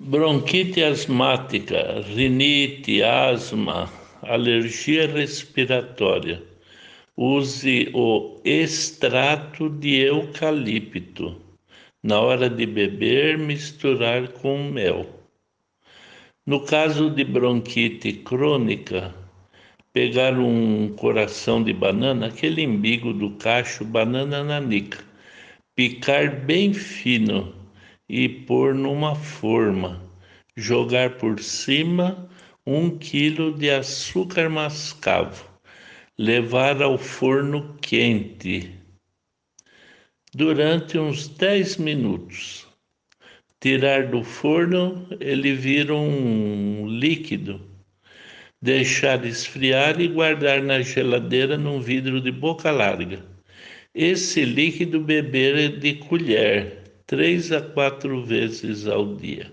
Bronquite asmática, rinite, asma, alergia respiratória. Use o extrato de eucalipto. Na hora de beber, misturar com mel. No caso de bronquite crônica, pegar um coração de banana, aquele embigo do cacho, banana nanica, picar bem fino e pôr numa forma, jogar por cima um quilo de açúcar mascavo, levar ao forno quente durante uns 10 minutos. Tirar do forno, ele vira um líquido. Deixar esfriar e guardar na geladeira num vidro de boca larga. Esse líquido beber de colher três a quatro vezes ao dia.